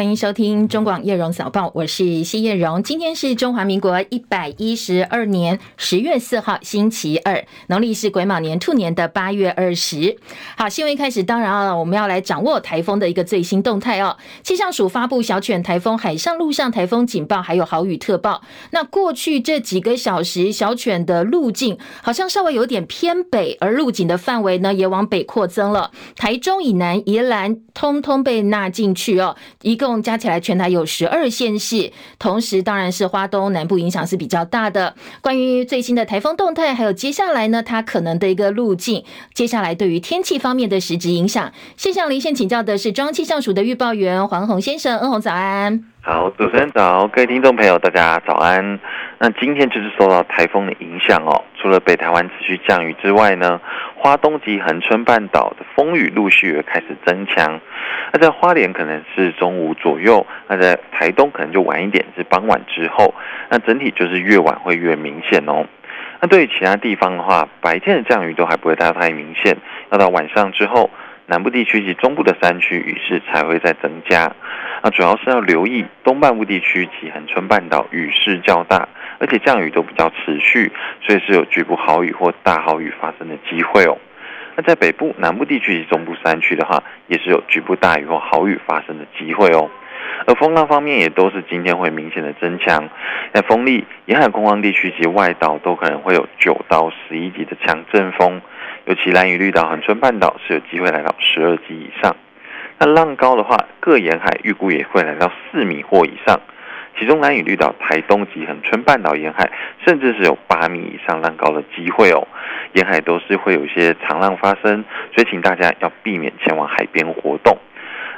欢迎收听中广叶荣早报，我是谢叶荣。今天是中华民国一百一十二年十月四号，星期二，农历是癸卯年兔年的八月二十。好，新闻开始，当然啊，我们要来掌握台风的一个最新动态哦。气象署发布小犬台风、海上、陆上台风警报，还有豪雨特报。那过去这几个小时，小犬的路径好像稍微有点偏北，而路径的范围呢也往北扩增了。台中以南、宜兰通通被纳进去哦。一共加起来，全台有十二县市，同时当然是花东南部影响是比较大的。关于最新的台风动态，还有接下来呢，它可能的一个路径，接下来对于天气方面的实质影响，线上连线请教的是中气象署的预报员黄宏先生，恩宏早安。好，主持人早，各位听众朋友，大家早安。那今天就是受到台风的影响哦，除了北台湾持续降雨之外呢，花东及恒春半岛的风雨陆续开始增强。那在花莲可能是中午左右，那在台东可能就晚一点，是傍晚之后。那整体就是越晚会越明显哦。那对于其他地方的话，白天的降雨都还不会太太明显，要到晚上之后，南部地区及中部的山区雨势才会再增加。那主要是要留意东半部地区及恒春半岛雨势较大。而且降雨都比较持续，所以是有局部豪雨或大豪雨发生的机会哦。那在北部、南部地区及中部山区的话，也是有局部大雨或豪雨发生的机会哦。而风浪方面也都是今天会明显的增强，在风力、沿海空旷地区及外岛都可能会有九到十一级的强阵风，尤其兰屿绿岛、恒春半岛是有机会来到十二级以上。那浪高的话，各沿海预估也会来到四米或以上。其中兰屿绿岛、台东及恒春半岛沿海，甚至是有八米以上浪高的机会哦。沿海都是会有一些长浪发生，所以请大家要避免前往海边活动。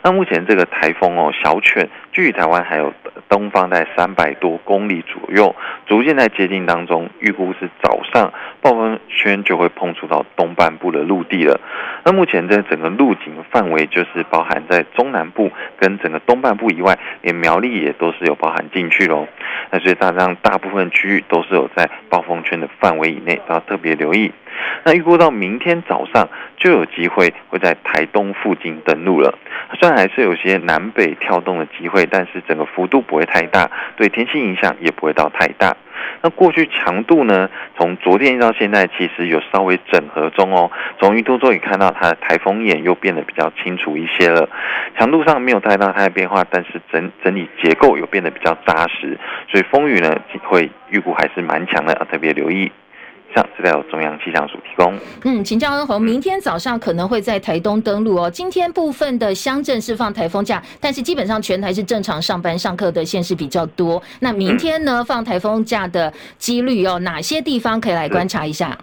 那目前这个台风哦，小犬距离台湾还有东方在三百多公里左右，逐渐在接近当中，预估是早上暴风圈就会碰触到东半部的陆地了。那目前这整个路径范围就是包含在中南部跟整个东半部以外，连苗栗也都是有包含进去喽。那所以大家大部分区域都是有在暴风圈的范围以内，都要特别留意。那预估到明天早上就有机会会在台东附近登陆了。虽然还是有些南北跳动的机会，但是整个幅度不会太大，对天气影响也不会到太大。那过去强度呢，从昨天到现在其实有稍微整合中哦。从云图中也看到它的台风眼又变得比较清楚一些了。强度上没有太大太大变化，但是整整体结构有变得比较扎实，所以风雨呢会预估还是蛮强的，要特别留意。上资料中央气象署提供。嗯，请教恩宏，明天早上可能会在台东登陆哦。今天部分的乡镇是放台风假，但是基本上全台是正常上班上课的县市比较多。那明天呢，放台风假的几率哦，哪些地方可以来观察一下？好，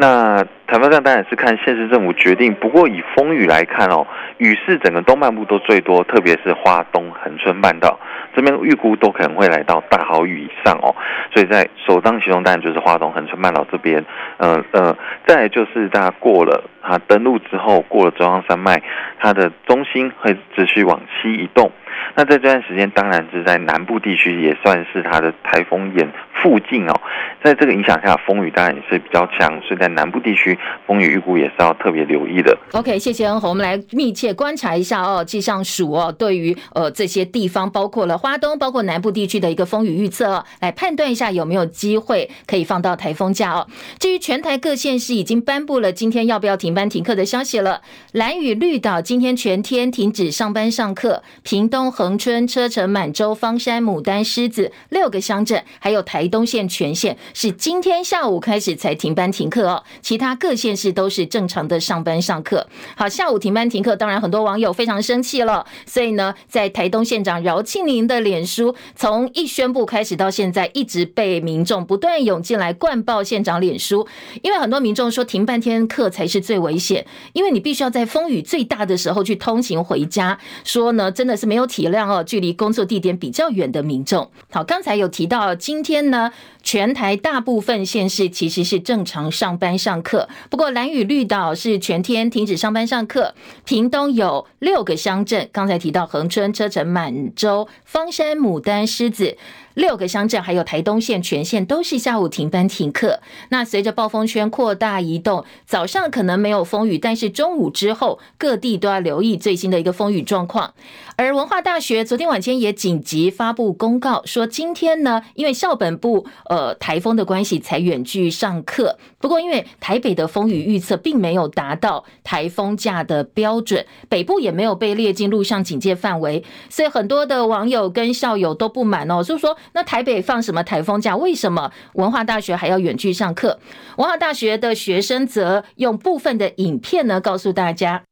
那台风假当然是看县市政府决定。不过以风雨来看哦，雨势整个东半部都最多，特别是花东恒春半岛。这边预估都可能会来到大豪雨以上哦，所以在首当其冲当然就是花东恒春半岛这边，嗯、嗯，再来就是大家过了啊登陆之后，过了中央山脉，它的中心会持续往西移动。那在这段时间，当然是在南部地区也算是它的台风眼附近哦。在这个影响下，风雨当然也是比较强，所以在南部地区风雨预估也是要特别留意的。OK，谢谢恩鸿，我们来密切观察一下哦，气象署哦对于呃这些地方，包括了花东，包括南部地区的一个风雨预测哦，来判断一下有没有机会可以放到台风假哦。至于全台各县市已经颁布了今天要不要停班停课的消息了，蓝屿绿岛今天全天停止上班上课，屏东。恒春、车城、满州、方山、牡丹、狮子六个乡镇，还有台东县全县是今天下午开始才停班停课哦。其他各县市都是正常的上班上课。好，下午停班停课，当然很多网友非常生气了。所以呢，在台东县长饶庆铃的脸书，从一宣布开始到现在，一直被民众不断涌进来灌爆县长脸书。因为很多民众说停半天课才是最危险，因为你必须要在风雨最大的时候去通勤回家。说呢，真的是没有。体谅哦，距离工作地点比较远的民众。好，刚才有提到，今天呢，全台大部分县市其实是正常上班上课。不过蓝雨绿岛是全天停止上班上课。屏东有六个乡镇，刚才提到恒春、车城、满洲、方山、牡丹、狮子。六个乡镇还有台东县全县都是下午停班停课。那随着暴风圈扩大移动，早上可能没有风雨，但是中午之后各地都要留意最新的一个风雨状况。而文化大学昨天晚间也紧急发布公告，说今天呢，因为校本部呃台风的关系才远距上课。不过因为台北的风雨预测并没有达到台风假的标准，北部也没有被列进陆上警戒范围，所以很多的网友跟校友都不满哦，就是说那台北放什么台风假？为什么文化大学还要远距上课？文化大学的学生则用部分的影片呢告诉大家。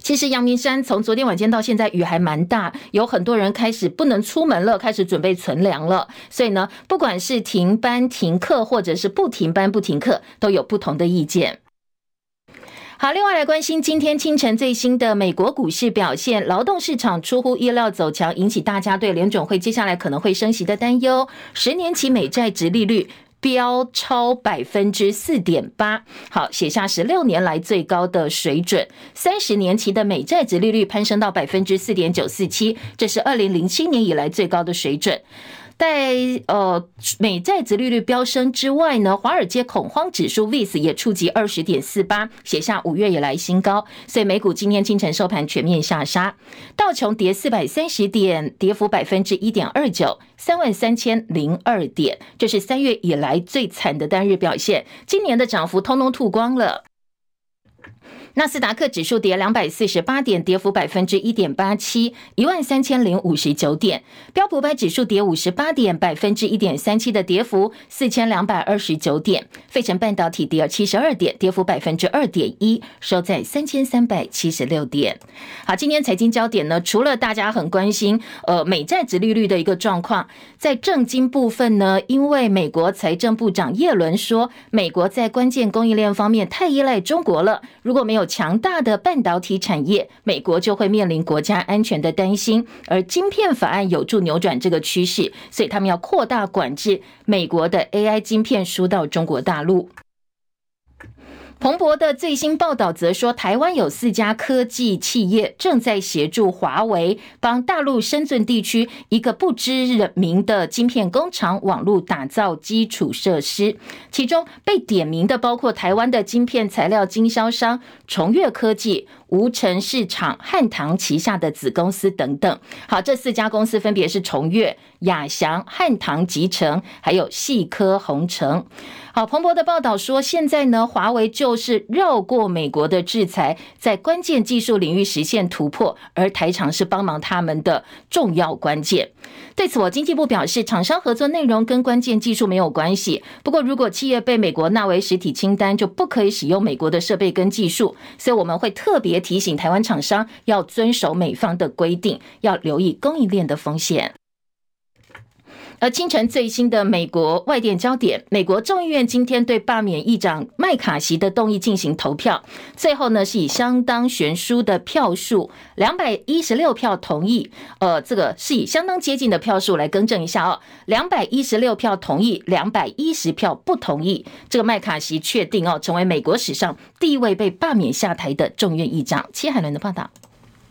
其实阳明山从昨天晚间到现在雨还蛮大，有很多人开始不能出门了，开始准备存粮了。所以呢，不管是停班停课，或者是不停班不停课，都有不同的意见。好，另外来关心今天清晨最新的美国股市表现，劳动市场出乎意料走强，引起大家对联准会接下来可能会升息的担忧。十年期美债殖利率。飙超百分之四点八，好，写下十六年来最高的水准。三十年期的美债殖利率攀升到百分之四点九四七，这是二零零七年以来最高的水准。在呃美债殖利率飙升之外呢，华尔街恐慌指数 VIX 也触及二十点四八，写下五月以来新高。所以美股今天清晨收盘全面下杀，道琼跌四百三十点，跌幅百分之一点二九，三万三千零二点，这是三月以来最惨的单日表现。今年的涨幅通通吐光了。纳斯达克指数跌两百四十八点，跌幅百分之一点八七，一万三千零五十九点。标普百指数跌五十八点，百分之一点三七的跌幅，四千两百二十九点。费城半导体跌七十二点，跌幅百分之二点一，收在三千三百七十六点。好，今天财经焦点呢，除了大家很关心呃美债殖利率的一个状况，在政经部分呢，因为美国财政部长耶伦说，美国在关键供应链方面太依赖中国了，如果没有强大的半导体产业，美国就会面临国家安全的担心。而晶片法案有助扭转这个趋势，所以他们要扩大管制美国的 AI 晶片输到中国大陆。彭博的最新报道则说，台湾有四家科技企业正在协助华为帮大陆深圳地区一个不知人名的晶片工厂网络打造基础设施，其中被点名的包括台湾的晶片材料经销商崇越科技、无尘市场、汉唐旗下的子公司等等。好，这四家公司分别是崇越、亚翔、汉唐集成，还有细科宏成。好，彭博的报道说，现在呢，华为就是绕过美国的制裁，在关键技术领域实现突破，而台厂是帮忙他们的重要关键。对此，我经济部表示，厂商合作内容跟关键技术没有关系。不过，如果企业被美国纳为实体清单，就不可以使用美国的设备跟技术。所以，我们会特别提醒台湾厂商要遵守美方的规定，要留意供应链的风险。而清晨最新的美国外电焦点，美国众议院今天对罢免议长麦卡锡的动议进行投票，最后呢是以相当悬殊的票数，两百一十六票同意，呃，这个是以相当接近的票数来更正一下哦，两百一十六票同意，两百一十票不同意，这个麦卡锡确定哦成为美国史上第一位被罢免下台的众议院议长。戚海伦的报道。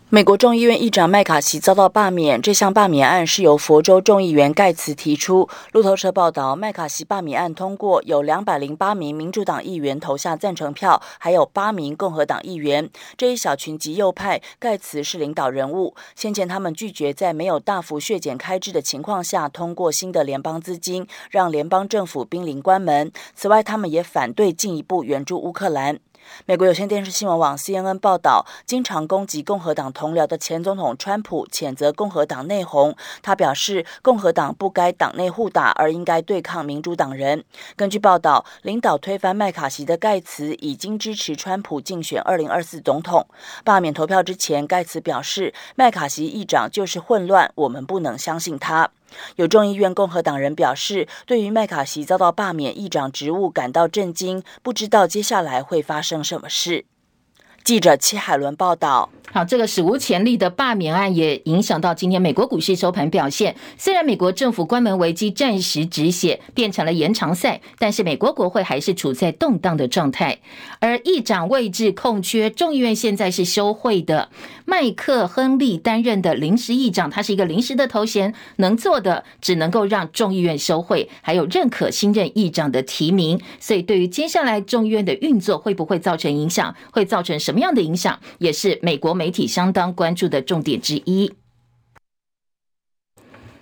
美国众议院议长麦卡锡遭到罢免，这项罢免案是由佛州众议员盖茨提出。路透社报道，麦卡锡罢免案通过，有两百零八名民主党议员投下赞成票，还有八名共和党议员。这一小群极右派，盖茨是领导人物。先前他们拒绝在没有大幅削减开支的情况下通过新的联邦资金，让联邦政府濒临关门。此外，他们也反对进一步援助乌克兰。美国有线电视新闻网 CNN 报道，经常攻击共和党同僚的前总统川普谴责共和党内讧。他表示，共和党不该党内互打，而应该对抗民主党人。根据报道，领导推翻麦卡锡的盖茨已经支持川普竞选2024总统。罢免投票之前，盖茨表示，麦卡锡议长就是混乱，我们不能相信他。有众议院共和党人表示，对于麦卡锡遭到罢免议长职务感到震惊，不知道接下来会发生什么事。记者戚海伦报道。好，这个史无前例的罢免案也影响到今天美国股市收盘表现。虽然美国政府关门危机暂时止血，变成了延长赛，但是美国国会还是处在动荡的状态。而议长位置空缺，众议院现在是休会的，麦克亨利担任的临时议长，他是一个临时的头衔，能做的只能够让众议院休会，还有认可新任议长的提名。所以，对于接下来众议院的运作，会不会造成影响？会造成什么样的影响？也是美国。媒体相当关注的重点之一。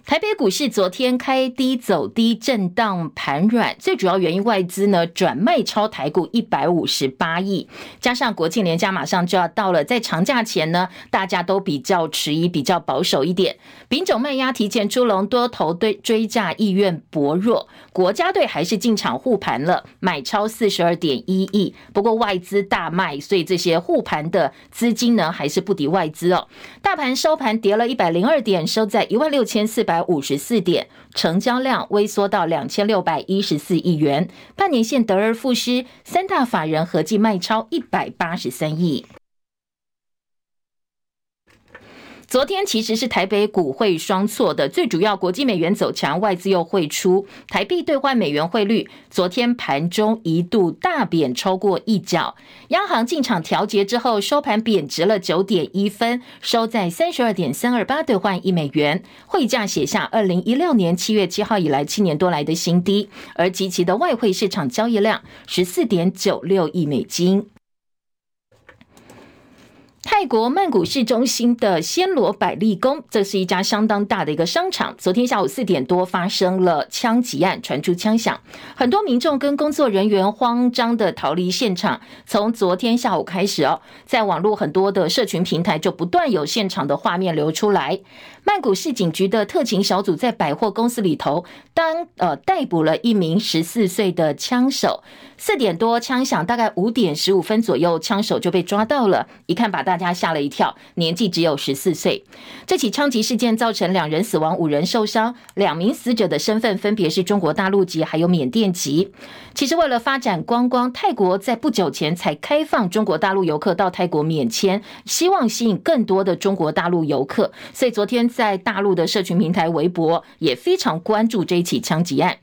台北股市昨天开低走低，震荡盘软，最主要原因外资呢转卖超台股一百五十八亿，加上国庆连假马上就要到了，在长假前呢，大家都比较迟疑，比较保守一点，丙种卖压提前出笼，多头对追价意愿薄弱，国家队还是进场护盘了，买超四十二点一亿，不过外资大卖，所以这些护盘的资金呢还是不敌外资哦，大盘收盘跌了一百零二点，收在一万六千四百。百五十四点，成交量微缩到两千六百一十四亿元，半年线得而复失，三大法人合计卖超一百八十三亿。昨天其实是台北股汇双错的，最主要国际美元走强，外资又汇出，台币兑换美元汇率昨天盘中一度大贬超过一角，央行进场调节之后，收盘贬值了九点一分，收在三十二点三二八兑换一美元，汇价写下二零一六年七月七号以来七年多来的新低，而及其的外汇市场交易量十四点九六亿美金。泰国曼谷市中心的暹罗百丽宫，这是一家相当大的一个商场。昨天下午四点多发生了枪击案，传出枪响，很多民众跟工作人员慌张的逃离现场。从昨天下午开始哦，在网络很多的社群平台就不断有现场的画面流出来。曼谷市警局的特勤小组在百货公司里头当呃逮捕了一名十四岁的枪手。四点多枪响，大概五点十五分左右，枪手就被抓到了。一看把大家吓了一跳，年纪只有十四岁。这起枪击事件造成两人死亡，五人受伤。两名死者的身份分别是中国大陆籍，还有缅甸籍。其实为了发展观光，泰国在不久前才开放中国大陆游客到泰国免签，希望吸引更多的中国大陆游客。所以昨天在大陆的社群平台微博也非常关注这一起枪击案。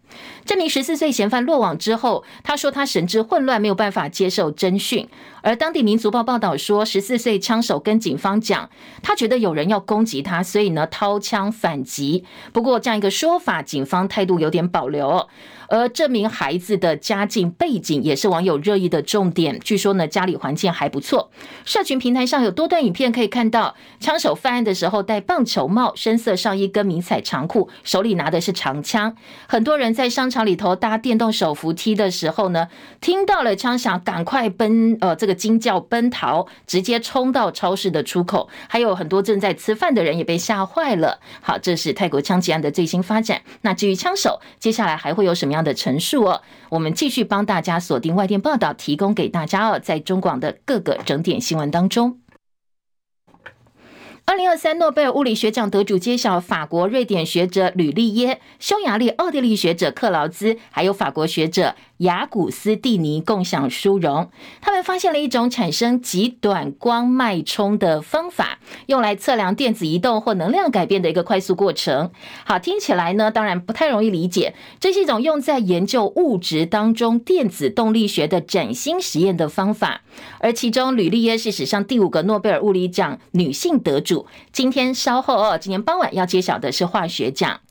这名十四岁嫌犯落网之后，他说他神志混乱，没有办法接受侦讯。而当地民族报报道说，十四岁枪手跟警方讲，他觉得有人要攻击他，所以呢掏枪反击。不过这样一个说法，警方态度有点保留。而这名孩子的家境背景也是网友热议的重点。据说呢，家里环境还不错。社群平台上有多段影片可以看到，枪手犯案的时候戴棒球帽、深色上衣跟迷彩长裤，手里拿的是长枪。很多人在商场里头搭电动手扶梯的时候呢，听到了枪响，赶快奔呃这个惊叫奔逃，直接冲到超市的出口。还有很多正在吃饭的人也被吓坏了。好，这是泰国枪击案的最新发展。那至于枪手，接下来还会有什么样的陈述哦，我们继续帮大家锁定外电报道，提供给大家哦，在中广的各个整点新闻当中。二零二三诺贝尔物理学奖得主揭晓，法国、瑞典学者吕利耶、匈牙利、奥地利学者克劳兹，还有法国学者雅古斯蒂尼共享殊荣。他们发现了一种产生极短光脉冲的方法，用来测量电子移动或能量改变的一个快速过程。好，听起来呢，当然不太容易理解。这是一种用在研究物质当中电子动力学的崭新实验的方法。而其中，吕立耶是史上第五个诺贝尔物理奖女性得主。今天稍后哦，今天傍晚要揭晓的是化学奖。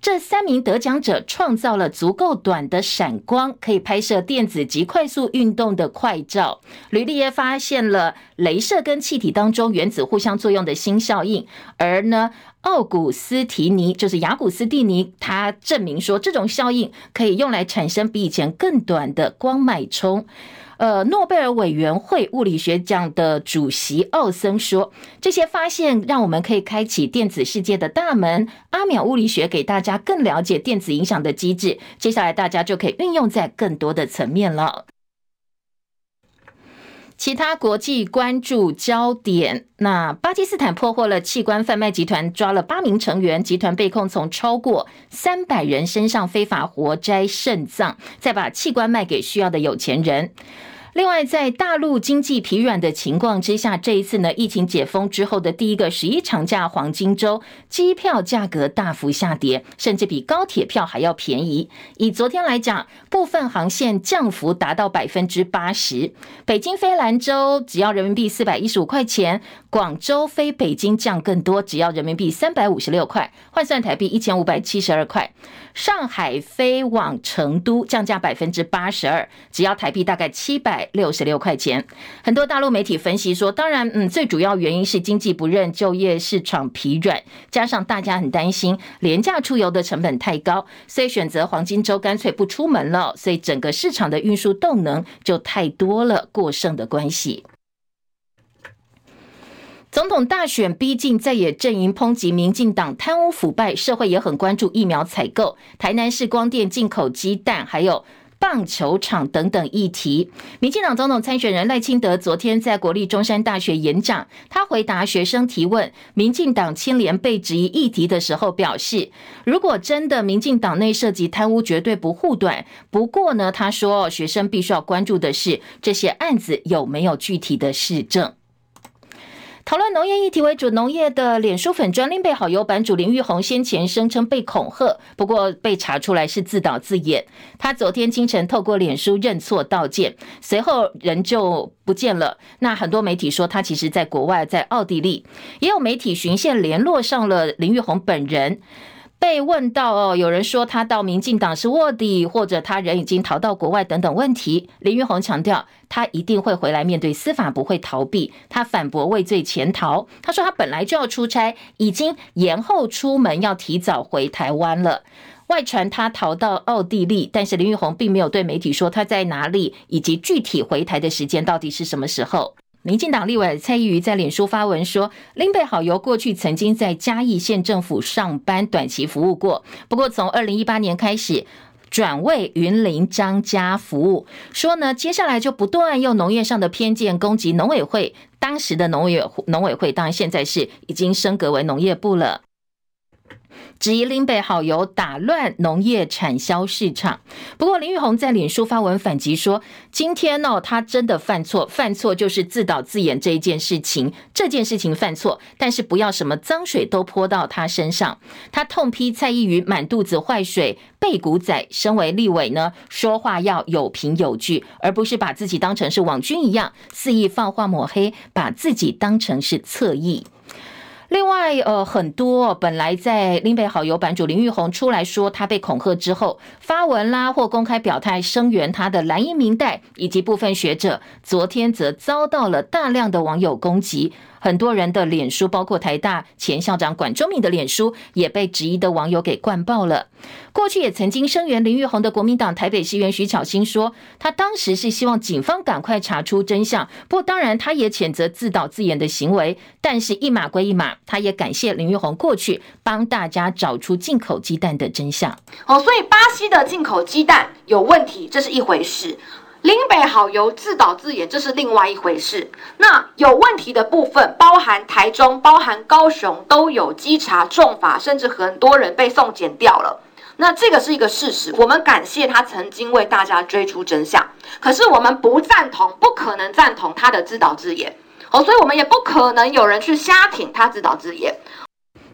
这三名得奖者创造了足够短的闪光，可以拍摄电子及快速运动的快照。吕立耶发现了镭射跟气体当中原子互相作用的新效应，而呢，奥古斯提尼就是雅古斯蒂尼，他证明说这种效应可以用来产生比以前更短的光脉冲。呃，诺贝尔委员会物理学奖的主席奥森说：“这些发现让我们可以开启电子世界的大门。阿秒物理学给大家更了解电子影响的机制，接下来大家就可以运用在更多的层面了。”其他国际关注焦点，那巴基斯坦破获了器官贩卖集团，抓了八名成员，集团被控从超过三百人身上非法活摘肾脏，再把器官卖给需要的有钱人。另外，在大陆经济疲软的情况之下，这一次呢，疫情解封之后的第一个十一长假黄金周，机票价格大幅下跌，甚至比高铁票还要便宜。以昨天来讲，部分航线降幅达到百分之八十。北京飞兰州只要人民币四百一十五块钱，广州飞北京降更多，只要人民币三百五十六块，换算台币一千五百七十二块。上海飞往成都降价百分之八十二，只要台币大概七百六十六块钱。很多大陆媒体分析说，当然，嗯，最主要原因是经济不振、就业市场疲软，加上大家很担心廉价出游的成本太高，所以选择黄金周干脆不出门了。所以整个市场的运输动能就太多了，过剩的关系。总统大选逼近，在野阵营抨击民进党贪污腐败，社会也很关注疫苗采购、台南市光电进口鸡蛋，还有棒球场等等议题。民进党总统参选人赖清德昨天在国立中山大学演讲，他回答学生提问，民进党清廉被质疑议题的时候表示，如果真的民进党内涉及贪污，绝对不护短。不过呢，他说学生必须要关注的是这些案子有没有具体的事证。讨论农业议题为主，农业的脸书粉专另被好友版主林玉红先前声称被恐吓，不过被查出来是自导自演。他昨天清晨透过脸书认错道歉，随后人就不见了。那很多媒体说他其实在国外，在奥地利，也有媒体循线联络上了林玉红本人。被问到哦，有人说他到民进党是卧底，或者他人已经逃到国外等等问题，林玉红强调他一定会回来面对司法，不会逃避。他反驳畏罪潜逃，他说他本来就要出差，已经延后出门，要提早回台湾了。外传他逃到奥地利，但是林玉红并没有对媒体说他在哪里，以及具体回台的时间到底是什么时候。民进党立委蔡易余在脸书发文说，林北好由过去曾经在嘉义县政府上班短期服务过，不过从二零一八年开始转为云林张家服务，说呢，接下来就不断用农业上的偏见攻击农委会，当时的农委农委会当然现在是已经升格为农业部了。质疑林北好友打乱农业产销市场。不过林玉红在脸书发文反击说：“今天呢，他真的犯错，犯错就是自导自演这一件事情。这件事情犯错，但是不要什么脏水都泼到他身上。”他痛批蔡依瑜满肚子坏水、背骨仔。身为立委呢，说话要有凭有据，而不是把自己当成是网军一样肆意放话抹黑，把自己当成是侧翼。另外，呃，很多本来在林北好友版主林玉红出来说他被恐吓之后，发文啦或公开表态声援他的蓝衣明代以及部分学者，昨天则遭到了大量的网友攻击。很多人的脸书，包括台大前校长管中闵的脸书，也被质疑的网友给灌爆了。过去也曾经声援林玉红的国民党台北市议员徐巧芯说，他当时是希望警方赶快查出真相。不过，当然他也谴责自导自演的行为。但是，一码归一码，他也感谢林玉红过去帮大家找出进口鸡蛋的真相。哦，所以巴西的进口鸡蛋有问题，这是一回事。林北好游自导自演，这是另外一回事。那有问题的部分，包含台中、包含高雄，都有稽查重罚，甚至很多人被送检掉了。那这个是一个事实，我们感谢他曾经为大家追出真相。可是我们不赞同，不可能赞同他的自导自演。哦，所以我们也不可能有人去瞎挺他自导自演。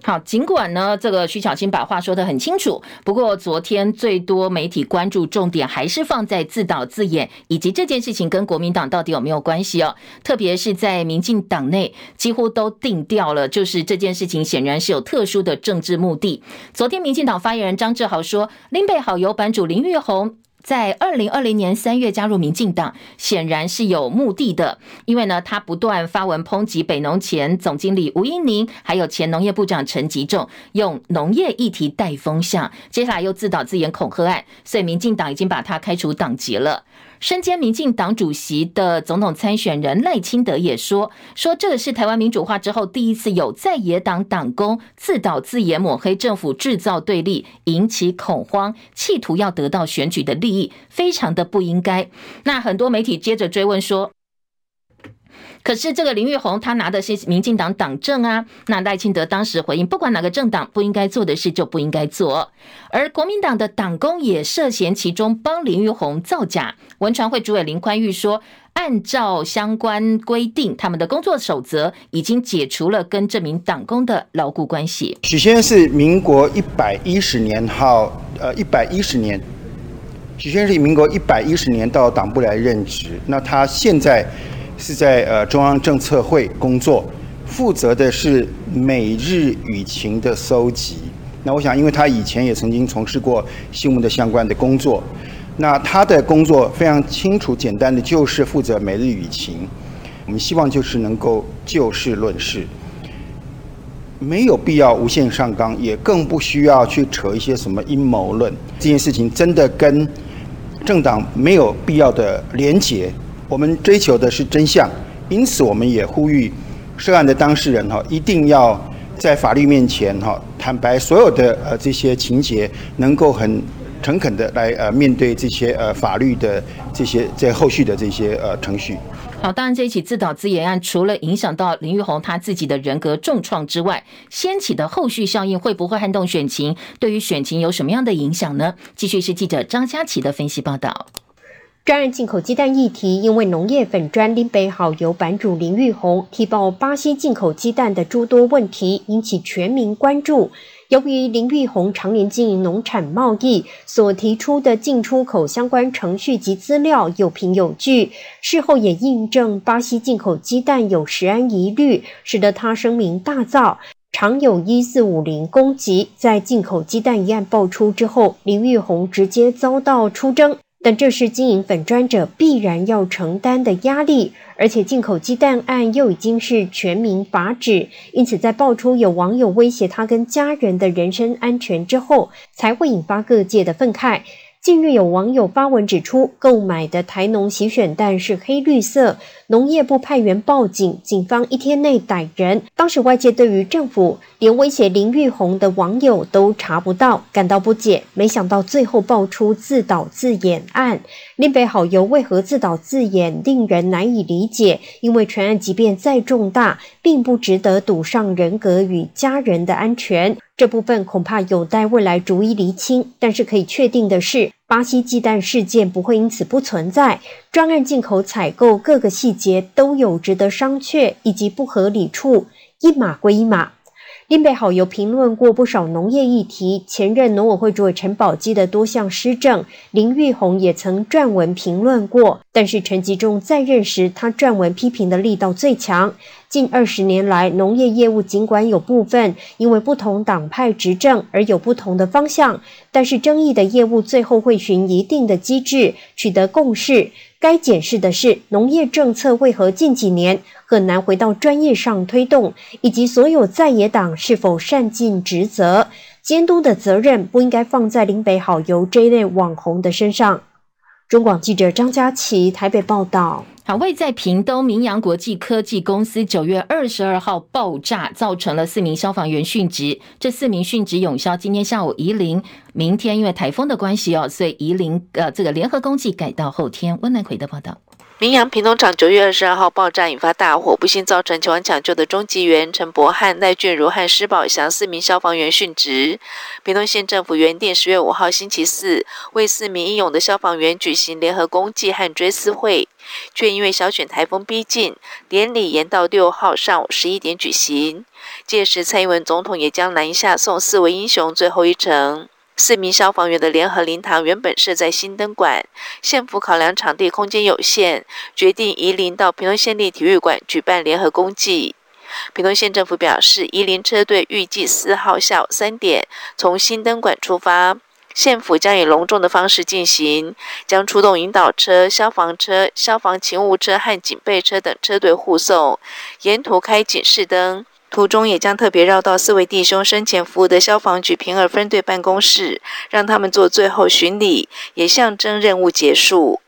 好，尽管呢，这个徐巧芯把话说得很清楚，不过昨天最多媒体关注重点还是放在自导自演，以及这件事情跟国民党到底有没有关系哦。特别是在民进党内，几乎都定调了，就是这件事情显然是有特殊的政治目的。昨天，民进党发言人张志豪说，林北好油版主林玉红。在二零二零年三月加入民进党，显然是有目的的，因为呢，他不断发文抨击北农前总经理吴英宁，还有前农业部长陈吉仲，用农业议题带风向，接下来又自导自演恐吓案，所以民进党已经把他开除党籍了。身兼民进党主席的总统参选人赖清德也说：“说这是台湾民主化之后第一次有在野党党工自导自演抹黑政府，制造对立，引起恐慌，企图要得到选举的利益，非常的不应该。”那很多媒体接着追问说。可是这个林玉红他拿的是民进党党证啊，那赖清德当时回应，不管哪个政党不应该做的事就不应该做，而国民党的党工也涉嫌其中帮林玉红造假。文传会主委林宽裕说。按照相关规定，他们的工作守则已经解除了跟这名党工的牢固关系。许先生是民国一百一十年号，呃，一百一十年。许先生是民国一百一十年到党部来任职，那他现在是在呃中央政策会工作，负责的是每日舆情的搜集。那我想，因为他以前也曾经从事过新闻的相关的工作，那他的工作非常清楚简单的，就是负责每日舆情。我们希望就是能够就事论事，没有必要无限上纲，也更不需要去扯一些什么阴谋论。这件事情真的跟政党没有必要的连结。我们追求的是真相，因此我们也呼吁涉案的当事人哈，一定要。在法律面前，哈，坦白所有的呃这些情节，能够很诚恳的来呃面对这些呃法律的这些在后续的这些呃程序。好，当然这一起自导自演案，除了影响到林玉红他自己的人格重创之外，掀起的后续效应会不会撼动选情？对于选情有什么样的影响呢？继续是记者张佳琪的分析报道。专案进口鸡蛋议题，因为农业粉专林北好油版主林玉红提报巴西进口鸡蛋的诸多问题，引起全民关注。由于林玉红常年经营农产贸易，所提出的进出口相关程序及资料有凭有据，事后也印证巴西进口鸡蛋有食安疑虑，使得他声名大噪，常有一四五零攻击。在进口鸡蛋一案爆出之后，林玉红直接遭到出征。但这是经营粉砖者必然要承担的压力，而且进口鸡蛋案又已经是全民法旨，因此在爆出有网友威胁他跟家人的人身安全之后，才会引发各界的愤慨。近日有网友发文指出，购买的台农洗选蛋是黑绿色，农业部派员报警，警方一天内逮人。当时外界对于政府连威胁林玉红的网友都查不到感到不解，没想到最后爆出自导自演案。林北好油为何自导自演，令人难以理解。因为全案即便再重大，并不值得赌上人格与家人的安全。这部分恐怕有待未来逐一厘清，但是可以确定的是，巴西鸡蛋事件不会因此不存在。专案进口采购各个细节都有值得商榷以及不合理处，一码归一码。林北好有评论过不少农业议题，前任农委会主委陈宝基的多项施政，林玉红也曾撰文评论过。但是陈吉仲在任时，他撰文批评的力道最强。近二十年来，农业业务尽管有部分因为不同党派执政而有不同的方向，但是争议的业务最后会循一定的机制取得共识。该检视的是农业政策为何近几年很难回到专业上推动，以及所有在野党是否善尽职责，监督的责任不应该放在林北好油这一类网红的身上。中广记者张佳琪台北报道。好，位在屏东明扬国际科技公司九月二十二号爆炸，造成了四名消防员殉职。这四名殉职永消，今天下午移灵，明天因为台风的关系哦，所以移灵呃这个联合公祭改到后天。温南奎的报道。明扬屏东厂九月二十二号爆炸引发大火，不幸造成前往抢救的中级员陈柏汉、赖俊如和施宝祥四名消防员殉职。屏东县政府原定十月五号星期四为四名英勇的消防员举行联合公祭和追思会，却因为小犬台风逼近，典礼延到六号上午十一点举行。届时，蔡英文总统也将南下送四位英雄最后一程。四名消防员的联合灵堂原本设在新灯馆，县府考量场地空间有限，决定移灵到屏东县立体育馆举办联合公祭。屏东县政府表示，移灵车队预计四号下午三点从新灯馆出发，县府将以隆重的方式进行，将出动引导车、消防车、消防勤务车和警备车等车队护送，沿途开警示灯。途中也将特别绕到四位弟兄生前服务的消防局平二分队办公室，让他们做最后巡礼，也象征任务结束。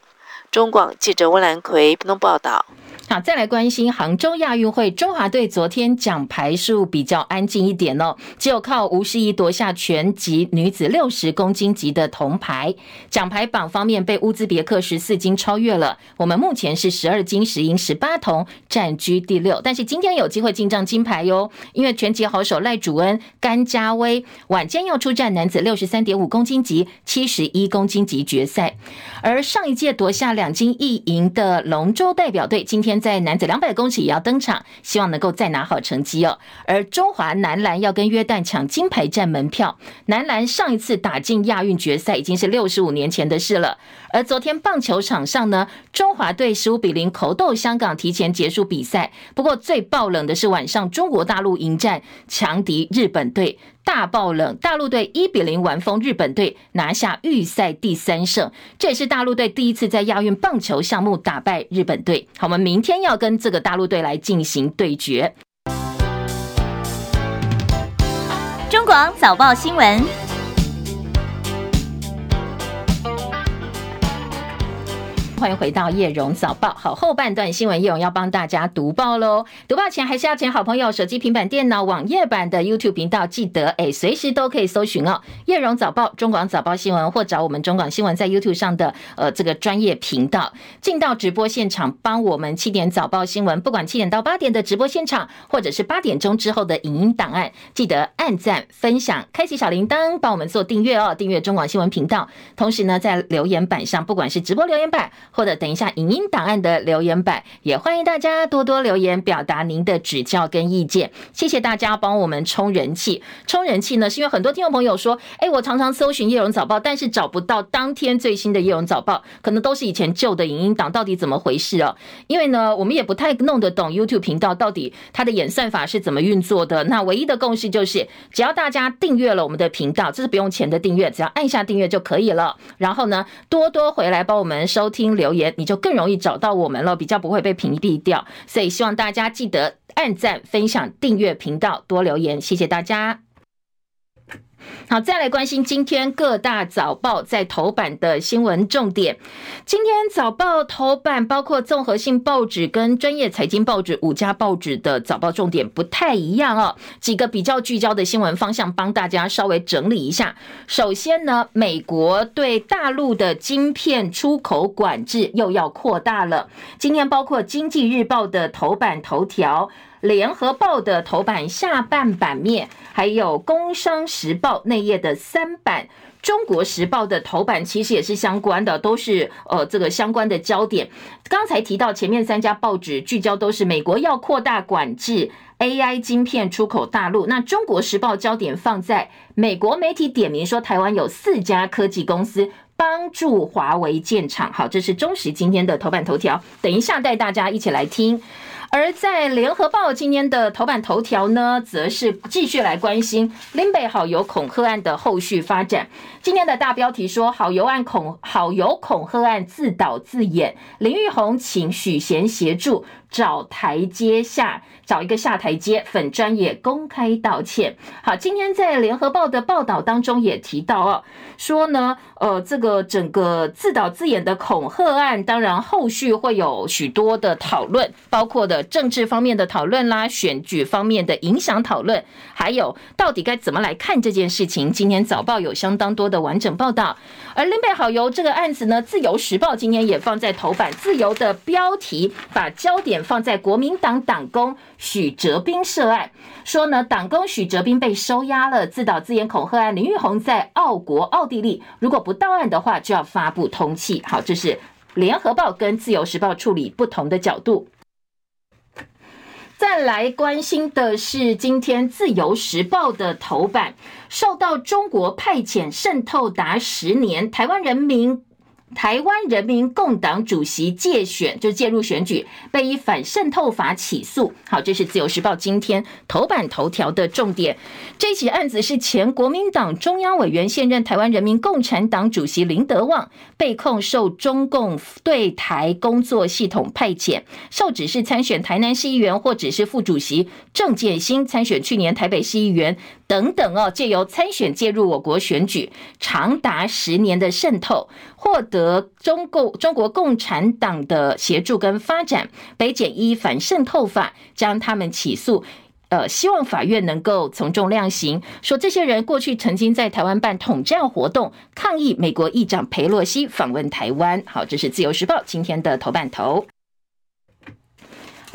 中广记者温兰奎报道。好，再来关心杭州亚运会，中华队昨天奖牌数比较安静一点哦，只有靠吴诗仪夺下拳击女子六十公斤级的铜牌。奖牌榜方面被乌兹别克十四金超越了，我们目前是十二金十银十八铜，占据第六。但是今天有机会进账金牌哟，因为拳击好手赖主恩、甘家威晚间要出战男子六十三点五公斤级、七十一公斤级决赛。而上一届夺下两金一银的龙舟代表队，今天在男子两百公尺也要登场，希望能够再拿好成绩哦。而中华男篮要跟约旦抢金牌战门票，男篮上一次打进亚运决赛已经是六十五年前的事了。而昨天棒球场上呢，中华队十五比零口斗香港，提前结束比赛。不过最爆冷的是晚上中国大陆迎战强敌日本队。大爆冷，大陆队一比零完封日本队，拿下预赛第三胜。这也是大陆队第一次在亚运棒球项目打败日本队。好，我们明天要跟这个大陆队来进行对决。中广早报新闻。欢迎回到叶荣早报。好，后半段新闻叶荣要帮大家读报喽。读报前还是要请好朋友手机、平板电脑、网页版的 YouTube 频道，记得哎，随时都可以搜寻哦。叶荣早报、中广早报新闻，或找我们中广新闻在 YouTube 上的呃这个专业频道，进到直播现场，帮我们七点早报新闻，不管七点到八点的直播现场，或者是八点钟之后的影音档案，记得按赞、分享、开启小铃铛，帮我们做订阅哦。订阅中广新闻频道，同时呢，在留言板上，不管是直播留言板。或者等一下，影音档案的留言板也欢迎大家多多留言，表达您的指教跟意见。谢谢大家帮我们冲人气，冲人气呢，是因为很多听众朋友说，哎，我常常搜寻叶荣早报，但是找不到当天最新的叶荣早报，可能都是以前旧的影音档，到底怎么回事啊？因为呢，我们也不太弄得懂 YouTube 频道到底它的演算法是怎么运作的。那唯一的共识就是，只要大家订阅了我们的频道，这是不用钱的订阅，只要按下订阅就可以了。然后呢，多多回来帮我们收听留留言，你就更容易找到我们了，比较不会被屏蔽掉。所以希望大家记得按赞、分享、订阅频道，多留言，谢谢大家。好，再来关心今天各大早报在头版的新闻重点。今天早报头版包括综合性报纸跟专业财经报纸五家报纸的早报重点不太一样哦，几个比较聚焦的新闻方向帮大家稍微整理一下。首先呢，美国对大陆的晶片出口管制又要扩大了。今天包括经济日报的头版头条。联合报的头版下半版面，还有工商时报内页的三版，中国时报的头版其实也是相关的，都是呃这个相关的焦点。刚才提到前面三家报纸聚焦都是美国要扩大管制 AI 晶片出口大陆，那中国时报焦点放在美国媒体点名说台湾有四家科技公司帮助华为建厂。好，这是中时今天的头版头条，等一下带大家一起来听。而在联合报今天的头版头条呢，则是继续来关心林北好友恐吓案的后续发展。今天的大标题说，好友案恐好友恐吓案自导自演，林玉红请许贤协助。找台阶下，找一个下台阶，粉专也公开道歉。好，今天在联合报的报道当中也提到哦，说呢，呃，这个整个自导自演的恐吓案，当然后续会有许多的讨论，包括的政治方面的讨论啦，选举方面的影响讨论，还有到底该怎么来看这件事情。今天早报有相当多的完整报道。而林北好友这个案子呢，自由时报今天也放在头版，自由的标题把焦点放在国民党党工许哲斌涉案，说呢，党工许哲斌被收押了，自导自演恐吓案，林玉红在澳国奥地利，如果不到案的话，就要发布通缉。好，这是联合报跟自由时报处理不同的角度。再来关心的是今天自由时报的头版，受到中国派遣渗透达十年，台湾人民。台湾人民共党主席介选就介入选举，被以反渗透法起诉。好，这是自由时报今天头版头条的重点。这起案子是前国民党中央委员、现任台湾人民共产党主席林德旺被控受中共对台工作系统派遣，受指示参选台南市议员或者是副主席郑建新参选去年台北市议员等等哦，借由参选介入我国选举，长达十年的渗透获得。中共中国共产党的协助跟发展，北检依反渗透法将他们起诉。呃，希望法院能够从重量刑，说这些人过去曾经在台湾办统战活动，抗议美国议长裴洛西访问台湾。好，这是自由时报今天的头版头。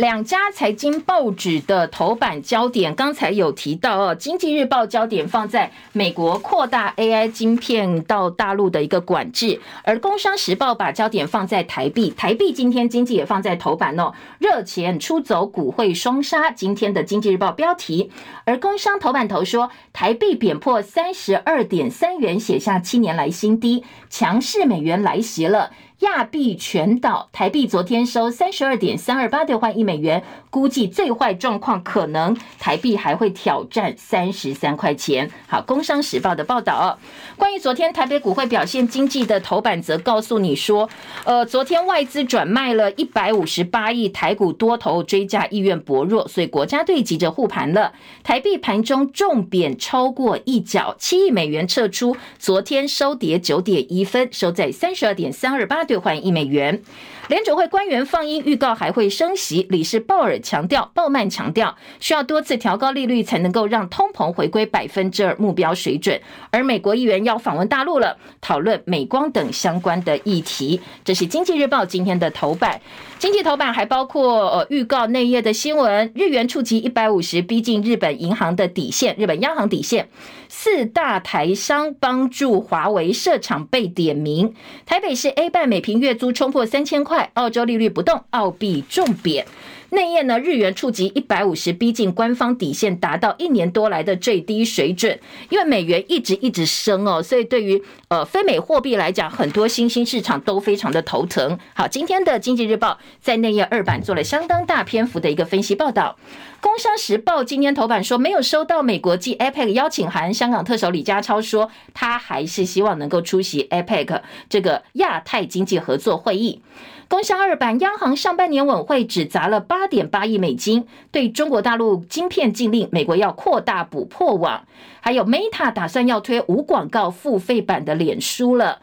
两家财经报纸的头版焦点，刚才有提到哦，《经济日报》焦点放在美国扩大 AI 晶片到大陆的一个管制，而《工商时报》把焦点放在台币，台币今天经济也放在头版哦，热钱出走，股汇双杀。今天的《经济日报》标题，而工商头版头说，台币贬破三十二点三元，写下七年来新低，强势美元来袭了。亚币全倒，台币昨天收三十二点三二八兑换一美元，估计最坏状况可能台币还会挑战三十三块钱。好，《工商时报》的报道，关于昨天台北股会表现经济的头版则告诉你说，呃，昨天外资转卖了一百五十八亿，台股多头追价意愿薄弱，所以国家队急着护盘了。台币盘中重贬超过一角，七亿美元撤出，昨天收跌九点一分，收在三十二点三二八。兑换一美元，联准会官员放鹰预告还会升息，理事鲍尔强调，鲍曼强调需要多次调高利率才能够让通膨回归百分之二目标水准。而美国议员要访问大陆了，讨论美光等相关的议题。这是经济日报今天的头版，经济头版还包括呃预告内页的新闻，日元触及一百五十，逼近日本银行的底线，日本央行底线。四大台商帮助华为设厂被点名，台北市 A 半美平月租冲破三千块，澳洲利率不动，澳币重贬。内页呢，日元触及一百五十，逼近官方底线，达到一年多来的最低水准。因为美元一直一直升哦，所以对于呃非美货币来讲，很多新兴市场都非常的头疼。好，今天的经济日报在内页二版做了相当大篇幅的一个分析报道。工商时报今天头版说，没有收到美国暨 APEC 邀请函，香港特首李家超说，他还是希望能够出席 APEC 这个亚太经济合作会议。工商二版，央行上半年稳会只砸了八点八亿美金，对中国大陆晶片禁令，美国要扩大补破网，还有 Meta 打算要推无广告付费版的脸书了。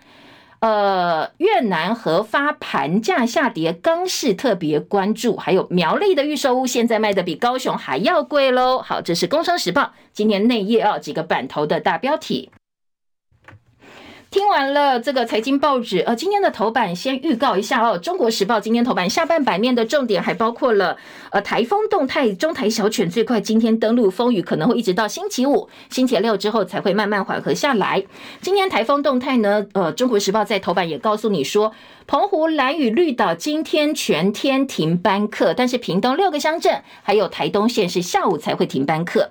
呃，越南核发盘价下跌，钢市特别关注，还有苗栗的预售屋现在卖的比高雄还要贵喽。好，这是工商时报今年内页啊几个版头的大标题。听完了这个财经报纸，呃，今天的头版先预告一下哦。中国时报今天头版下半版面的重点还包括了，呃，台风动态，中台小犬最快今天登陆，风雨可能会一直到星期五、星期六之后才会慢慢缓和下来。今天台风动态呢，呃，中国时报在头版也告诉你说，澎湖、兰屿、绿岛今天全天停班课，但是屏东六个乡镇还有台东县是下午才会停班课。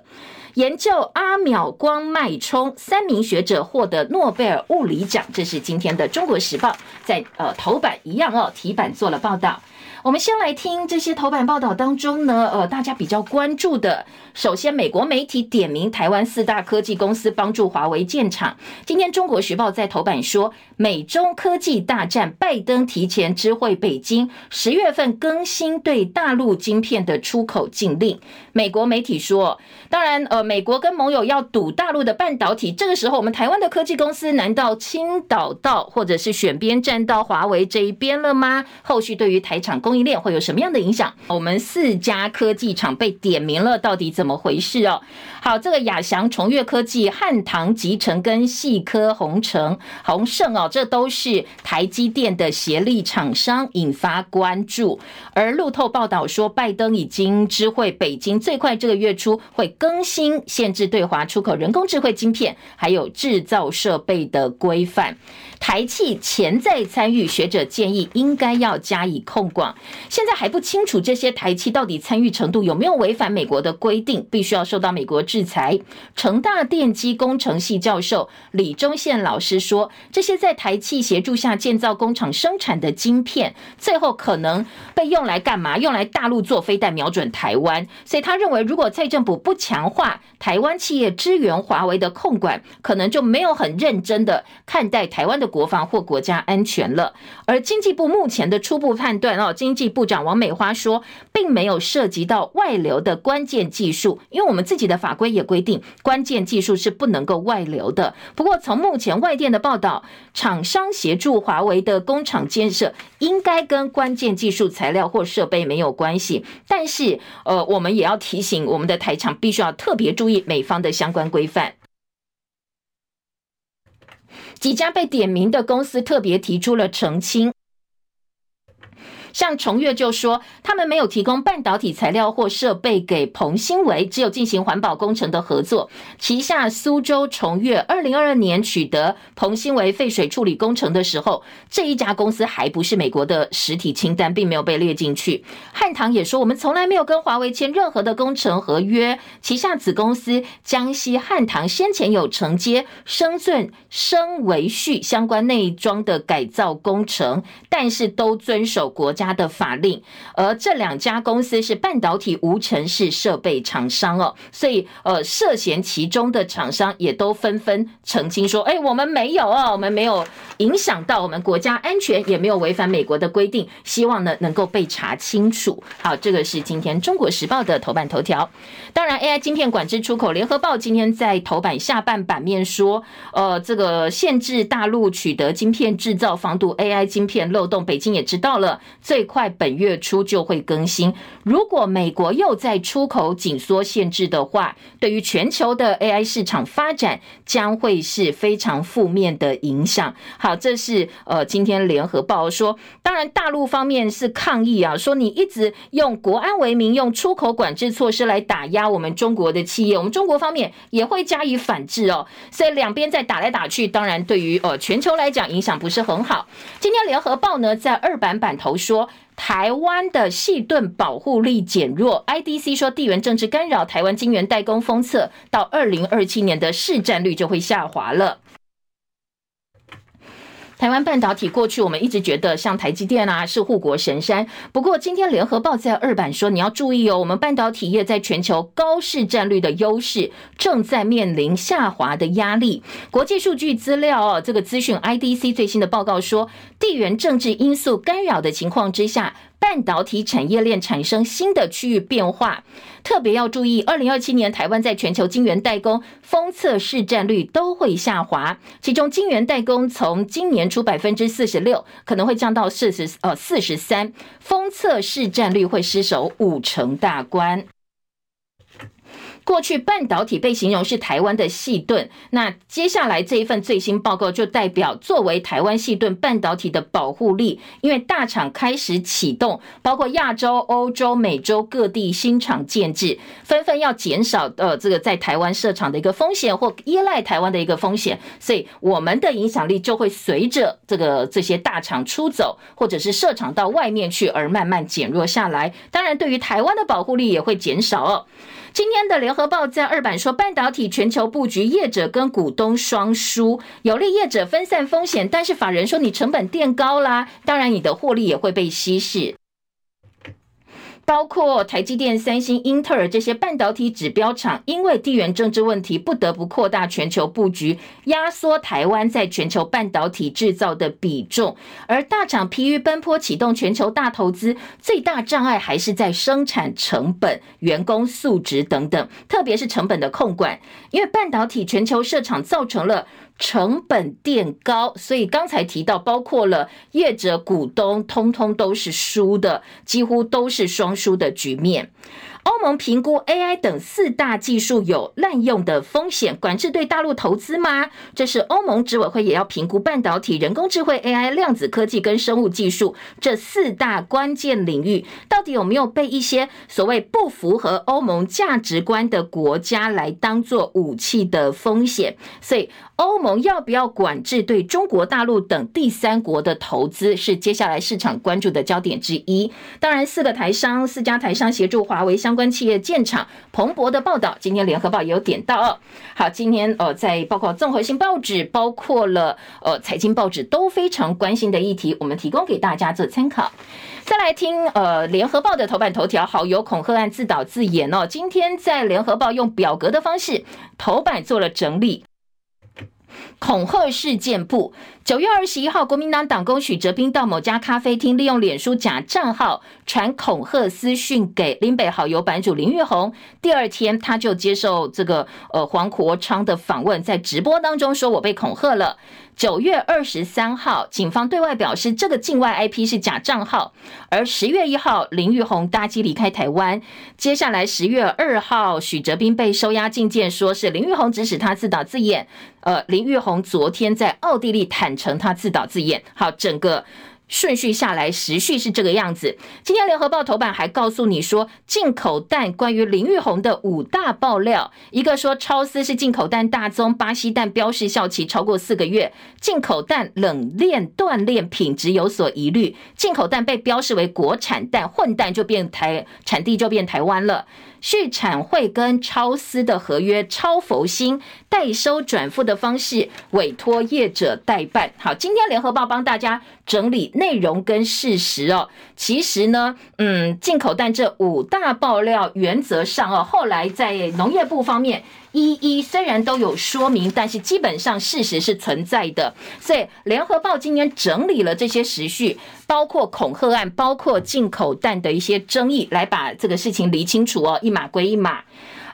研究阿秒光脉冲，三名学者获得诺贝尔物理奖。这是今天的《中国时报》在呃头版一样哦，题版做了报道。我们先来听这些头版报道当中呢，呃，大家比较关注的，首先，美国媒体点名台湾四大科技公司帮助华为建厂。今天《中国时报》在头版说，美中科技大战，拜登提前知会北京，十月份更新对大陆晶片的出口禁令。美国媒体说，当然，呃，美国跟盟友要堵大陆的半导体，这个时候，我们台湾的科技公司难道倾倒到或者是选边站到华为这一边了吗？后续对于台厂供应链会有什么样的影响？我们四家科技厂被点名了，到底怎么回事哦？好，这个亚翔、崇越科技、汉唐集成跟细科宏成、宏盛哦，这都是台积电的协力厂商，引发关注。而路透报道说，拜登已经知会北京，最快这个月初会更新限制对华出口人工智慧晶片，还有制造设备的规范。台企潜在参与，学者建议应该要加以控管。现在还不清楚这些台企到底参与程度有没有违反美国的规定，必须要受到美国制裁。成大电机工程系教授李忠宪老师说，这些在台企协助下建造工厂生产的晶片，最后可能被用来干嘛？用来大陆做飞弹，瞄准台湾。所以他认为，如果蔡政府不强化台湾企业支援华为的控管，可能就没有很认真的看待台湾的国防或国家安全了。而经济部目前的初步判断哦，经经济部长王美花说，并没有涉及到外流的关键技术，因为我们自己的法规也规定，关键技术是不能够外流的。不过，从目前外电的报道，厂商协助华为的工厂建设，应该跟关键技术材料或设备没有关系。但是，呃，我们也要提醒我们的台厂，必须要特别注意美方的相关规范。几家被点名的公司特别提出了澄清。像崇越就说，他们没有提供半导体材料或设备给彭新维，只有进行环保工程的合作。旗下苏州崇越二零二二年取得彭新维废水处理工程的时候，这一家公司还不是美国的实体清单，并没有被列进去。汉唐也说，我们从来没有跟华为签任何的工程合约。旗下子公司江西汉唐先前有承接深圳深维旭相关内装的改造工程，但是都遵守国家。他的法令，而这两家公司是半导体无尘室设备厂商哦，所以呃，涉嫌其中的厂商也都纷纷澄清说，哎，我们没有哦，我们没有影响到我们国家安全，也没有违反美国的规定，希望呢能够被查清楚。好，这个是今天中国时报的头版头条。当然，AI 晶片管制出口，联合报今天在头版下半版面说，呃，这个限制大陆取得晶片制造，防堵 AI 晶片漏洞，北京也知道了。最快本月初就会更新。如果美国又在出口紧缩限制的话，对于全球的 AI 市场发展将会是非常负面的影响。好，这是呃今天联合报说，当然大陆方面是抗议啊，说你一直用国安为名，用出口管制措施来打压我们中国的企业，我们中国方面也会加以反制哦。所以两边在打来打去，当然对于呃全球来讲影响不是很好。今天联合报呢在二版版头说。台湾的细盾保护力减弱，IDC 说地缘政治干扰台湾晶圆代工封测，到二零二七年的市占率就会下滑了。台湾半导体过去我们一直觉得像台积电啊是护国神山，不过今天联合报在二版说，你要注意哦，我们半导体业在全球高市占率的优势正在面临下滑的压力。国际数据资料哦，这个资讯 IDC 最新的报告说，地缘政治因素干扰的情况之下。半导体产业链产生新的区域变化，特别要注意，二零二七年台湾在全球晶圆代工封测市占率都会下滑，其中晶圆代工从今年初百分之四十六可能会降到四十呃四十三，封测市占率会失守五成大关。过去半导体被形容是台湾的细盾，那接下来这一份最新报告就代表作为台湾细盾半导体的保护力，因为大厂开始启动，包括亚洲、欧洲、美洲各地新厂建制，纷纷要减少呃这个在台湾设厂的一个风险或依赖台湾的一个风险，所以我们的影响力就会随着这个这些大厂出走或者是设厂到外面去而慢慢减弱下来。当然，对于台湾的保护力也会减少哦。今天的联合报在二版说，半导体全球布局，业者跟股东双输，有利业者分散风险，但是法人说你成本垫高啦，当然你的获利也会被稀释。包括台积电、三星、英特尔这些半导体指标厂，因为地缘政治问题，不得不扩大全球布局，压缩台湾在全球半导体制造的比重。而大厂疲于奔波启动全球大投资，最大障碍还是在生产成本、员工素质等等，特别是成本的控管。因为半导体全球设厂造成了。成本垫高，所以刚才提到，包括了业者、股东，通通都是输的，几乎都是双输的局面。欧盟评估 AI 等四大技术有滥用的风险，管制对大陆投资吗？这是欧盟执委会也要评估半导体、人工智慧、AI、量子科技跟生物技术这四大关键领域，到底有没有被一些所谓不符合欧盟价值观的国家来当做武器的风险？所以，欧盟要不要管制对中国大陆等第三国的投资，是接下来市场关注的焦点之一。当然，四个台商、四家台商协助华为相。关企业建厂蓬勃的报道，今天联合报也有点到哦。好，今天呃，在包括综合性报纸，包括了呃财经报纸都非常关心的议题，我们提供给大家做参考。再来听呃联合报的头版头条，好友恐吓案自导自演哦。今天在联合报用表格的方式头版做了整理。恐吓事件簿。九月二十一号，国民党党工许哲斌到某家咖啡厅，利用脸书假账号传恐吓私讯给林北好友版主林玉红。第二天，他就接受这个呃黄国昌的访问，在直播当中说：“我被恐吓了。”九月二十三号，警方对外表示这个境外 IP 是假账号。而十月一号，林玉红搭机离开台湾。接下来十月二号，许哲斌被收押禁见，说是林玉红指使他自导自演。呃，林玉红昨天在奥地利坦诚他自导自演。好，整个。顺序下来，时序是这个样子。今天联合报头版还告诉你说，进口蛋关于林玉红的五大爆料，一个说超丝是进口蛋大宗，巴西蛋标示效期超过四个月，进口蛋冷链断链品质有所疑虑，进口蛋被标示为国产蛋，混蛋就变台产地就变台湾了。续产会跟超私的合约超佛心代收转付的方式委托业者代办。好，今天联合报帮大家整理内容跟事实哦。其实呢，嗯，进口蛋这五大爆料原则上哦，后来在农业部方面。一一虽然都有说明，但是基本上事实是存在的。所以联合报今天整理了这些时序，包括恐吓案，包括进口蛋的一些争议，来把这个事情理清楚哦，一码归一码。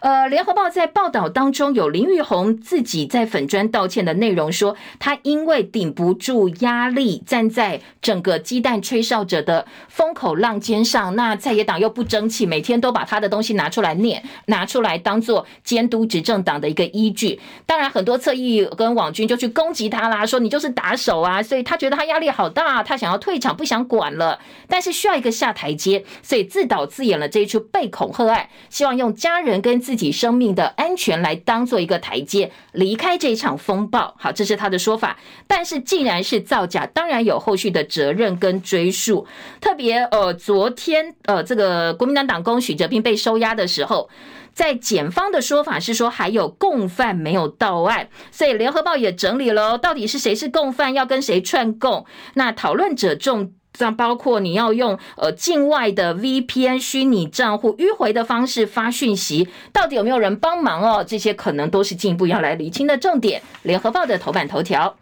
呃，联合报在报道当中有林玉红自己在粉砖道歉的内容，说他因为顶不住压力，站在整个鸡蛋吹哨者的风口浪尖上。那在野党又不争气，每天都把他的东西拿出来念，拿出来当做监督执政党的一个依据。当然，很多侧翼跟网军就去攻击他啦，说你就是打手啊，所以他觉得他压力好大，他想要退场，不想管了。但是需要一个下台阶，所以自导自演了这一出被恐吓案，希望用家人跟自自己生命的安全来当做一个台阶，离开这一场风暴。好，这是他的说法。但是既然是造假，当然有后续的责任跟追诉。特别呃，昨天呃，这个国民党党工许哲斌被收押的时候，在检方的说法是说还有共犯没有到案，所以联合报也整理了，到底是谁是共犯，要跟谁串供。那讨论者众。像包括你要用呃境外的 VPN 虚拟账户迂回的方式发讯息，到底有没有人帮忙哦？这些可能都是进一步要来厘清的重点。联合报的头版头条。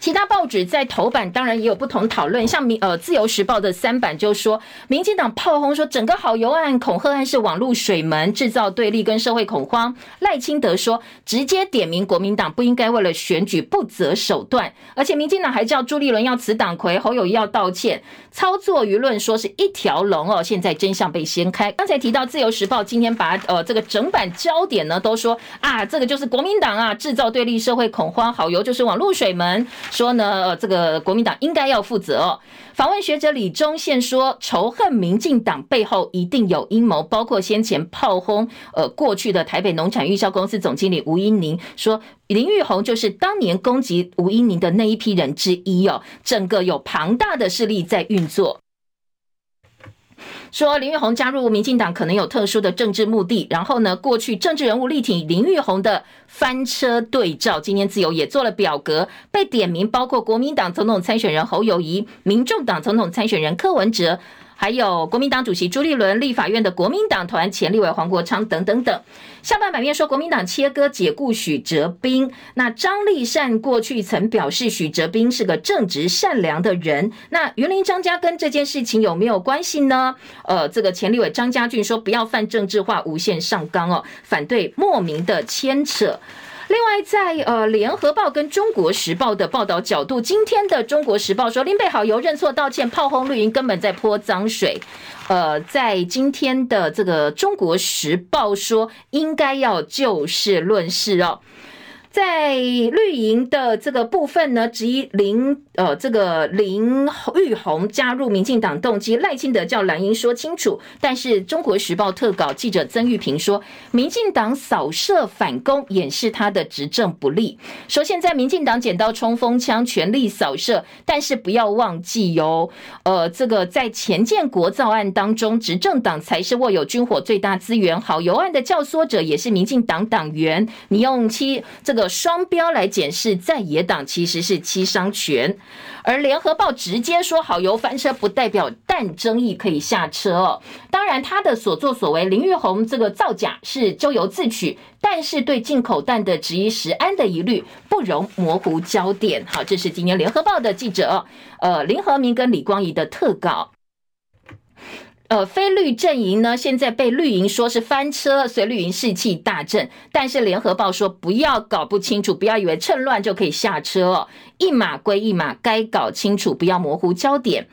其他报纸在头版当然也有不同讨论，像民呃自由时报的三版就说，民进党炮轰说整个好游案恐吓案是网路水门，制造对立跟社会恐慌。赖清德说，直接点名国民党不应该为了选举不择手段，而且民进党还叫朱立伦要辞党魁，侯友宜要道歉，操作舆论说是一条龙哦。现在真相被掀开，刚才提到自由时报今天把呃这个整版焦点呢都说啊，这个就是国民党啊制造对立社会恐慌，好油就是网路水门。说呢，呃，这个国民党应该要负责哦。访问学者李忠宪说，仇恨民进党背后一定有阴谋，包括先前炮轰呃过去的台北农产预销公司总经理吴英宁，说林玉红就是当年攻击吴英宁的那一批人之一哦。整个有庞大的势力在运作。说林玉红加入民进党可能有特殊的政治目的，然后呢，过去政治人物力挺林玉红的翻车对照，今天自由也做了表格，被点名包括国民党总统参选人侯友谊、民众党总统参选人柯文哲。还有国民党主席朱立伦、立法院的国民党团前立委黄国昌等等等。下半版面说国民党切割解雇许哲斌，那张丽善过去曾表示许哲斌是个正直善良的人。那云林张家跟这件事情有没有关系呢？呃，这个前立委张家俊说不要泛政治化、无限上纲哦，反对莫名的牵扯。另外在，呃联合报跟中国时报的报道角度，今天的中国时报说林北好游认错道歉，炮轰绿营根本在泼脏水。呃，在今天的这个中国时报说，应该要就事论事哦。在绿营的这个部分呢，质疑林呃这个林玉红加入民进党动机，赖清德叫蓝营说清楚。但是中国时报特稿记者曾玉平说，民进党扫射反攻，掩饰他的执政不力。说现在民进党捡到冲锋枪，全力扫射，但是不要忘记哟，呃，这个在前建国造案当中，执政党才是握有军火最大资源。好游案的教唆者也是民进党党员，你用七这个。双标来检视在野党其实是七伤拳。而联合报直接说好油翻车不代表蛋争议可以下车哦。当然，他的所作所为，林玉红这个造假是咎由自取，但是对进口蛋的质疑食安的疑虑不容模糊焦点。好，这是今天联合报的记者呃林和明跟李光仪的特稿。呃，非绿阵营呢，现在被绿营说是翻车，所以绿营士气大振。但是联合报说不要搞不清楚，不要以为趁乱就可以下车哦，一码归一码，该搞清楚，不要模糊焦点。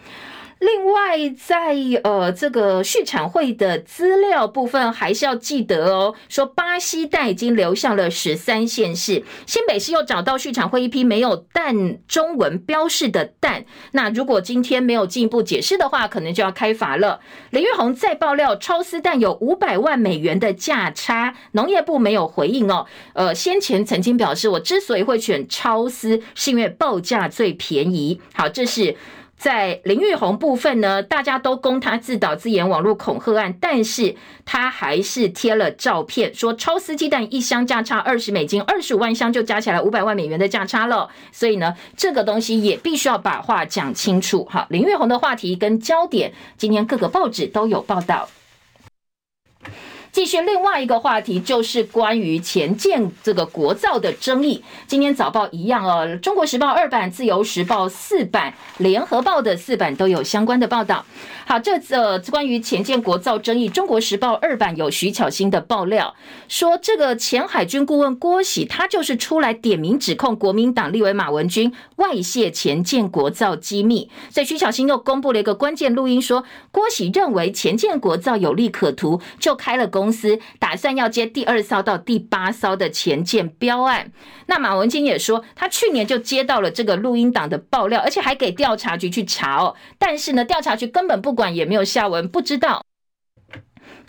另外，在呃这个畜产会的资料部分，还是要记得哦。说巴西蛋已经流向了十三县市，新北市又找到畜产会一批没有蛋中文标示的蛋。那如果今天没有进一步解释的话，可能就要开罚了。林玉红再爆料，超丝蛋有五百万美元的价差，农业部没有回应哦。呃，先前曾经表示，我之所以会选超丝，是因为报价最便宜。好，这是。在林玉红部分呢，大家都供他自导自演网络恐吓案，但是他还是贴了照片，说超丝鸡蛋一箱价差二十美金，二十五万箱就加起来五百万美元的价差了。所以呢，这个东西也必须要把话讲清楚。哈，林玉红的话题跟焦点，今天各个报纸都有报道。继续另外一个话题，就是关于前舰这个国造的争议。今天早报一样哦，《中国时报》二版、《自由时报》四版、《联合报》的四版都有相关的报道。好，这呃关于前舰国造争议，《中国时报》二版有徐巧芯的爆料，说这个前海军顾问郭喜，他就是出来点名指控国民党立委马文君外泄前舰国造机密。所以徐巧芯又公布了一个关键录音，说郭喜认为前舰国造有利可图，就开了公。公司打算要接第二艘到第八艘的前舰标案，那马文君也说，他去年就接到了这个录音档的爆料，而且还给调查局去查哦，但是呢，调查局根本不管，也没有下文，不知道。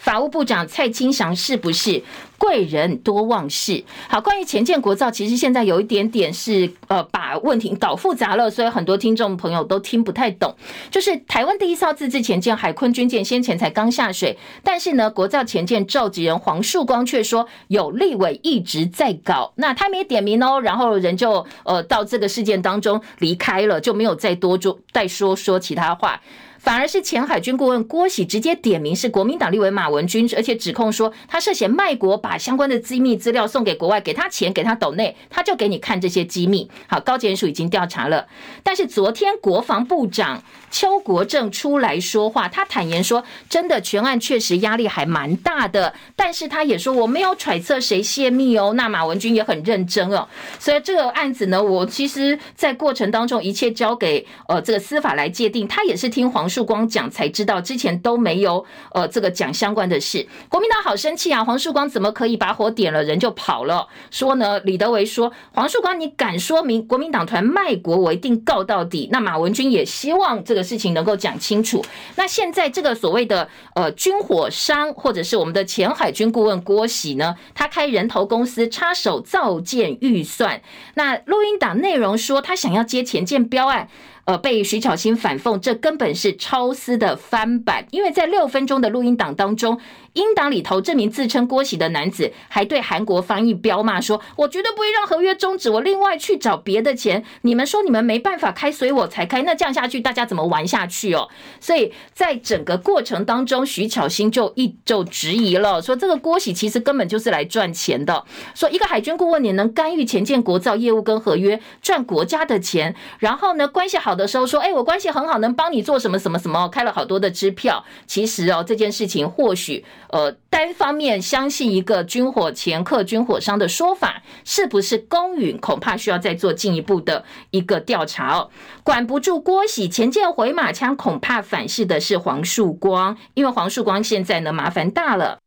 法务部长蔡清祥是不是贵人多忘事？好，关于潜舰国造，其实现在有一点点是呃把问题搞复杂了，所以很多听众朋友都听不太懂。就是台湾第一艘自制潜舰海鲲军舰先前才刚下水，但是呢，国造前舰召集人黄树光却说有立委一直在搞，那他没点名哦，然后人就呃到这个事件当中离开了，就没有再多做再说说其他话。反而是前海军顾问郭喜直接点名是国民党立委马文君，而且指控说他涉嫌卖国，把相关的机密资料送给国外，给他钱，给他斗内，他就给你看这些机密。好，高检署已经调查了，但是昨天国防部长邱国正出来说话，他坦言说，真的全案确实压力还蛮大的，但是他也说我没有揣测谁泄密哦。那马文君也很认真哦，所以这个案子呢，我其实在过程当中一切交给呃这个司法来界定，他也是听黄。树光讲才知道，之前都没有呃这个讲相关的事。国民党好生气啊！黄树光怎么可以把火点了，人就跑了？说呢，李德维说，黄树光你敢说明国民党团卖国，我一定告到底。那马文君也希望这个事情能够讲清楚。那现在这个所谓的呃军火商，或者是我们的前海军顾问郭喜呢，他开人头公司插手造舰预算。那录音档内容说，他想要接前舰标案。呃，被徐巧芯反讽，这根本是超丝的翻版，因为在六分钟的录音档当中。英档里头，这名自称郭喜的男子还对韩国翻译彪骂说：“我绝对不会让合约终止，我另外去找别的钱。你们说你们没办法开，所以我才开。那这样下去，大家怎么玩下去哦？”所以在整个过程当中，徐巧芯就一就质疑了，说这个郭喜其实根本就是来赚钱的。说一个海军顾问，你能干预潜舰国造业务跟合约，赚国家的钱，然后呢，关系好好的时候说：“哎，我关系很好，能帮你做什么什么什么，开了好多的支票。”其实哦，这件事情或许。呃，单方面相信一个军火掮客、军火商的说法，是不是公允？恐怕需要再做进一步的一个调查哦。管不住郭喜，前舰回马枪，恐怕反噬的是黄树光，因为黄树光现在呢，麻烦大了。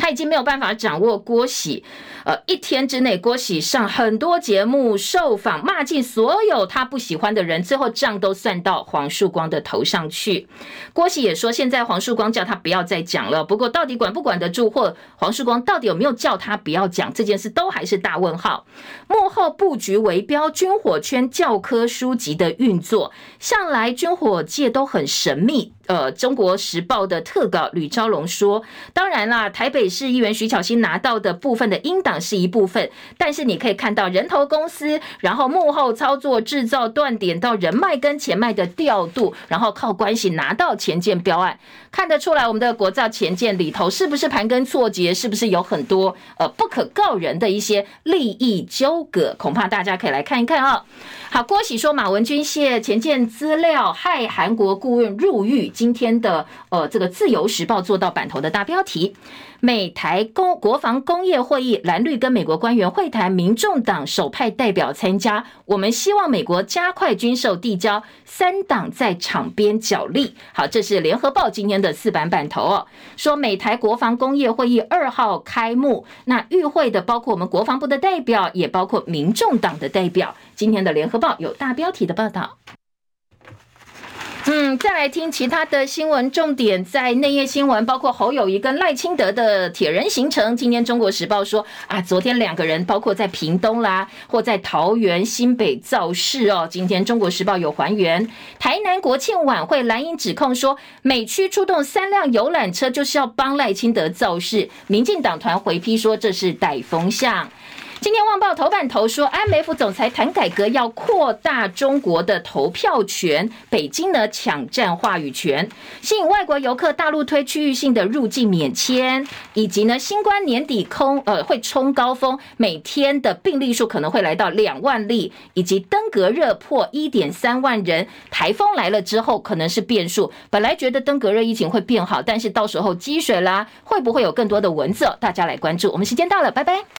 他已经没有办法掌握郭喜，呃，一天之内郭喜上很多节目受访，骂尽所有他不喜欢的人，最后账都算到黄树光的头上去。郭喜也说，现在黄树光叫他不要再讲了。不过，到底管不管得住，或黄树光到底有没有叫他不要讲这件事，都还是大问号。幕后布局围标军火圈教科书级的运作，向来军火界都很神秘。呃，《中国时报》的特稿吕昭龙说：“当然啦，台北市议员徐巧芯拿到的部分的英党是一部分，但是你可以看到人头公司，然后幕后操作、制造断点到人脉跟钱脉的调度，然后靠关系拿到前建标案，看得出来我们的国造前建里头是不是盘根错节，是不是有很多呃不可告人的一些利益纠葛？恐怕大家可以来看一看啊、”好，郭喜说马文君泄潜舰资料，害韩国顾问入狱。今天的呃，这个自由时报做到版头的大标题。美台工国防工业会议，蓝绿跟美国官员会谈，民众党首派代表参加。我们希望美国加快军售递交，三党在场边角力。好，这是联合报今天的四版版头哦，说美台国防工业会议二号开幕，那与会的包括我们国防部的代表，也包括民众党的代表。今天的联合报有大标题的报道。嗯，再来听其他的新闻重点，在内页新闻，包括侯友谊跟赖清德的铁人行程。今天《中国时报》说啊，昨天两个人包括在屏东啦，或在桃园新北造势哦。今天《中国时报》有还原，台南国庆晚会，蓝营指控说美区出动三辆游览车就是要帮赖清德造势，民进党团回批说这是带风向。今天《旺报》头版头说，IMF 总裁谈改革要扩大中国的投票权，北京呢抢占话语权，吸引外国游客，大陆推区域性的入境免签，以及呢新冠年底空呃会冲高峰，每天的病例数可能会来到两万例，以及登革热破一点三万人，台风来了之后可能是变数。本来觉得登革热疫情会变好，但是到时候积水啦，会不会有更多的蚊子？大家来关注。我们时间到了，拜拜。